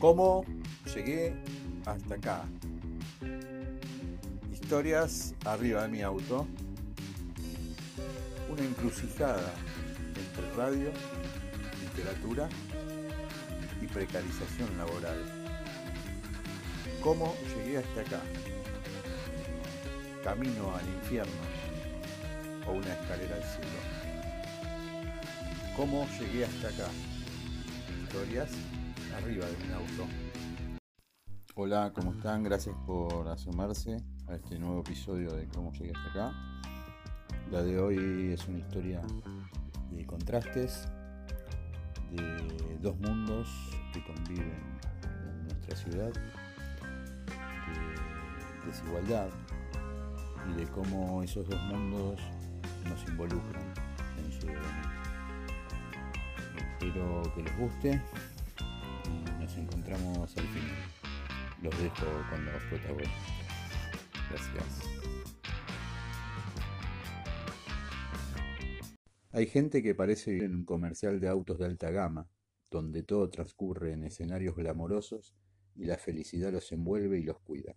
¿Cómo llegué hasta acá? Historias arriba de mi auto. Una encrucijada entre radio, literatura y precarización laboral. ¿Cómo llegué hasta acá? Camino al infierno o una escalera al cielo. ¿Cómo llegué hasta acá? Historias arriba de mi auto. Hola, ¿cómo están? Gracias por asomarse a este nuevo episodio de Cómo llegué hasta acá. La de hoy es una historia de contrastes, de dos mundos que conviven en nuestra ciudad, de desigualdad y de cómo esos dos mundos nos involucran en su. Espero que les guste Los dejo con. Gracias. Hay gente que parece vivir en un comercial de autos de alta gama, donde todo transcurre en escenarios glamorosos y la felicidad los envuelve y los cuida.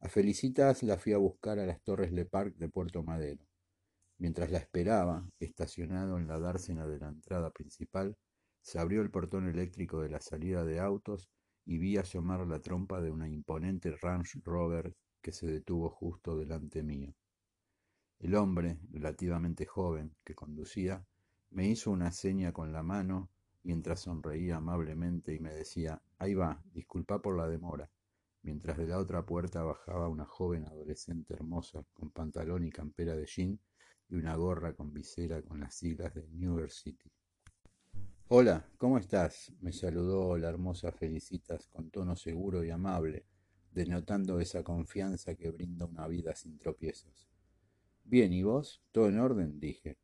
A Felicitas la fui a buscar a las Torres Le Parc de Puerto Madero. Mientras la esperaba, estacionado en la dársena de la entrada principal, se abrió el portón eléctrico de la salida de autos y vi asomar la trompa de una imponente Range Rover que se detuvo justo delante mío. El hombre, relativamente joven, que conducía, me hizo una seña con la mano mientras sonreía amablemente y me decía, ahí va, disculpa por la demora, mientras de la otra puerta bajaba una joven adolescente hermosa con pantalón y campera de jean y una gorra con visera con las siglas de New York City. Hola, ¿cómo estás? me saludó la hermosa Felicitas con tono seguro y amable, denotando esa confianza que brinda una vida sin tropiezos. Bien, ¿y vos? ¿Todo en orden? dije,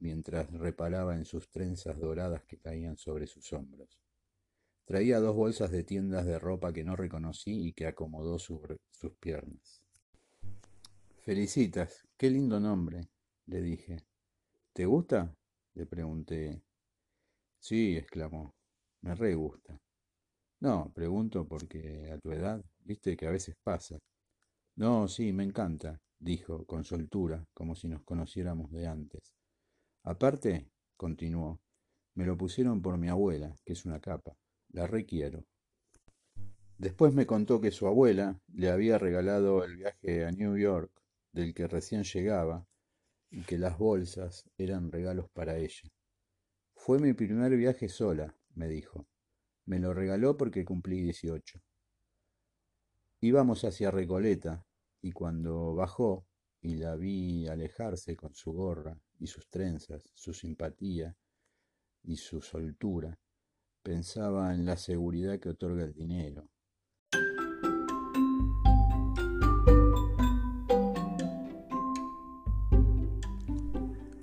mientras reparaba en sus trenzas doradas que caían sobre sus hombros. Traía dos bolsas de tiendas de ropa que no reconocí y que acomodó sobre sus piernas. Felicitas, qué lindo nombre, le dije. ¿Te gusta? le pregunté. Sí, exclamó. Me re gusta. No, pregunto porque a tu edad, viste que a veces pasa. No, sí, me encanta, dijo con soltura, como si nos conociéramos de antes. Aparte, continuó, me lo pusieron por mi abuela, que es una capa. La requiero. Después me contó que su abuela le había regalado el viaje a New York, del que recién llegaba, y que las bolsas eran regalos para ella. Fue mi primer viaje sola, me dijo. Me lo regaló porque cumplí dieciocho. Íbamos hacia Recoleta, y cuando bajó y la vi alejarse con su gorra y sus trenzas, su simpatía y su soltura, pensaba en la seguridad que otorga el dinero.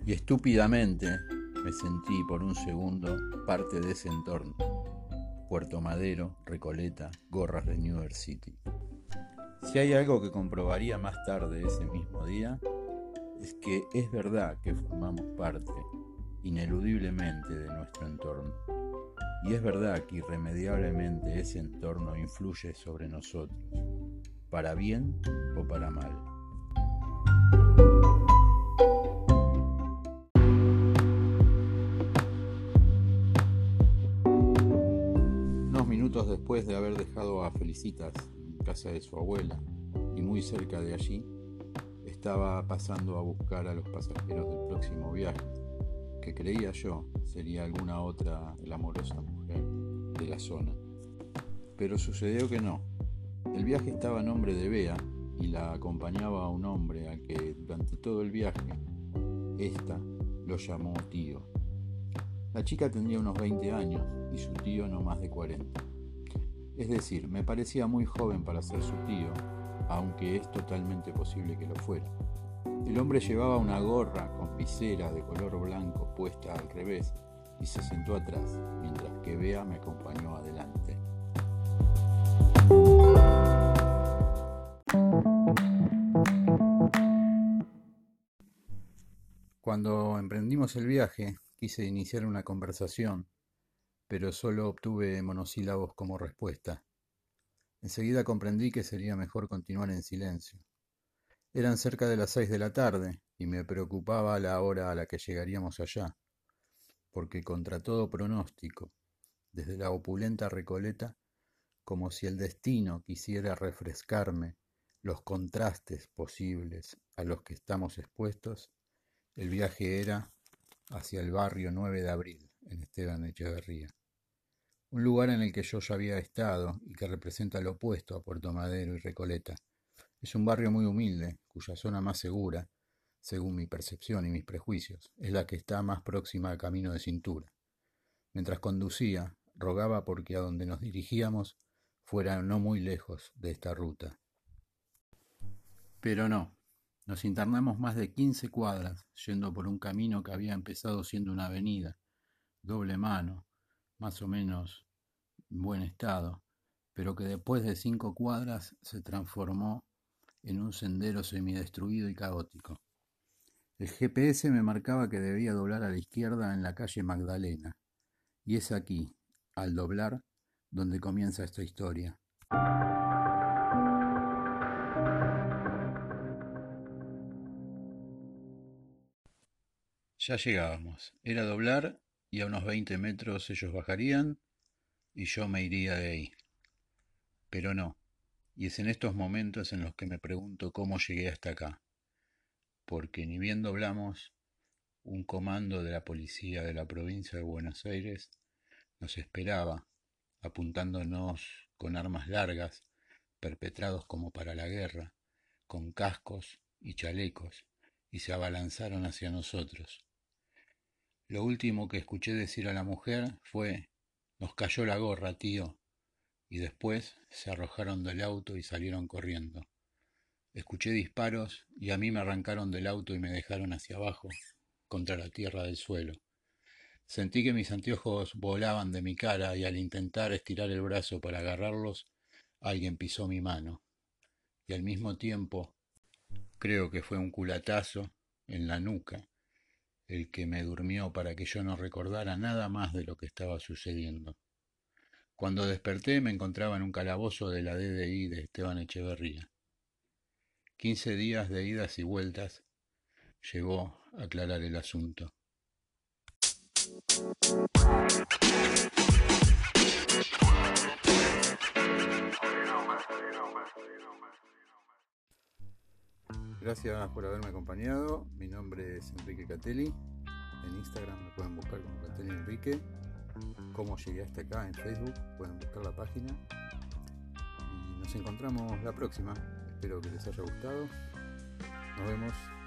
Y estúpidamente me sentí por un segundo parte de ese entorno. Puerto Madero, Recoleta, gorras de New York City. Si hay algo que comprobaría más tarde ese mismo día, es que es verdad que formamos parte, ineludiblemente, de nuestro entorno. Y es verdad que irremediablemente ese entorno influye sobre nosotros, para bien o para mal. De haber dejado a Felicitas casa de su abuela y muy cerca de allí, estaba pasando a buscar a los pasajeros del próximo viaje, que creía yo sería alguna otra glamorosa mujer de la zona. Pero sucedió que no. El viaje estaba a nombre de Bea y la acompañaba un hombre al que durante todo el viaje ésta lo llamó tío. La chica tendría unos 20 años y su tío no más de 40. Es decir, me parecía muy joven para ser su tío, aunque es totalmente posible que lo fuera. El hombre llevaba una gorra con visera de color blanco puesta al revés y se sentó atrás, mientras que Bea me acompañó adelante. Cuando emprendimos el viaje, quise iniciar una conversación pero solo obtuve monosílabos como respuesta. Enseguida comprendí que sería mejor continuar en silencio. Eran cerca de las seis de la tarde y me preocupaba la hora a la que llegaríamos allá, porque contra todo pronóstico, desde la opulenta Recoleta, como si el destino quisiera refrescarme los contrastes posibles a los que estamos expuestos, el viaje era hacia el barrio 9 de abril, en Esteban Echeverría. Un lugar en el que yo ya había estado y que representa lo opuesto a Puerto Madero y Recoleta. Es un barrio muy humilde, cuya zona más segura, según mi percepción y mis prejuicios, es la que está más próxima al camino de cintura. Mientras conducía, rogaba porque a donde nos dirigíamos fuera no muy lejos de esta ruta. Pero no, nos internamos más de quince cuadras yendo por un camino que había empezado siendo una avenida, doble mano, más o menos en buen estado, pero que después de cinco cuadras se transformó en un sendero semidestruido y caótico. El GPS me marcaba que debía doblar a la izquierda en la calle Magdalena, y es aquí, al doblar, donde comienza esta historia. Ya llegábamos. Era doblar y a unos 20 metros ellos bajarían y yo me iría de ahí. Pero no. Y es en estos momentos en los que me pregunto cómo llegué hasta acá. Porque ni bien doblamos, un comando de la policía de la provincia de Buenos Aires nos esperaba, apuntándonos con armas largas, perpetrados como para la guerra, con cascos y chalecos, y se abalanzaron hacia nosotros. Lo último que escuché decir a la mujer fue, nos cayó la gorra, tío, y después se arrojaron del auto y salieron corriendo. Escuché disparos y a mí me arrancaron del auto y me dejaron hacia abajo, contra la tierra del suelo. Sentí que mis anteojos volaban de mi cara y al intentar estirar el brazo para agarrarlos, alguien pisó mi mano. Y al mismo tiempo, creo que fue un culatazo en la nuca el que me durmió para que yo no recordara nada más de lo que estaba sucediendo. Cuando desperté me encontraba en un calabozo de la DDI de Esteban Echeverría. Quince días de idas y vueltas llegó a aclarar el asunto. Gracias por haberme acompañado. Mi nombre es Enrique Catelli. En Instagram me pueden buscar como Catelli Enrique. Cómo llegué hasta acá en Facebook, pueden buscar la página. Y nos encontramos la próxima. Espero que les haya gustado. Nos vemos.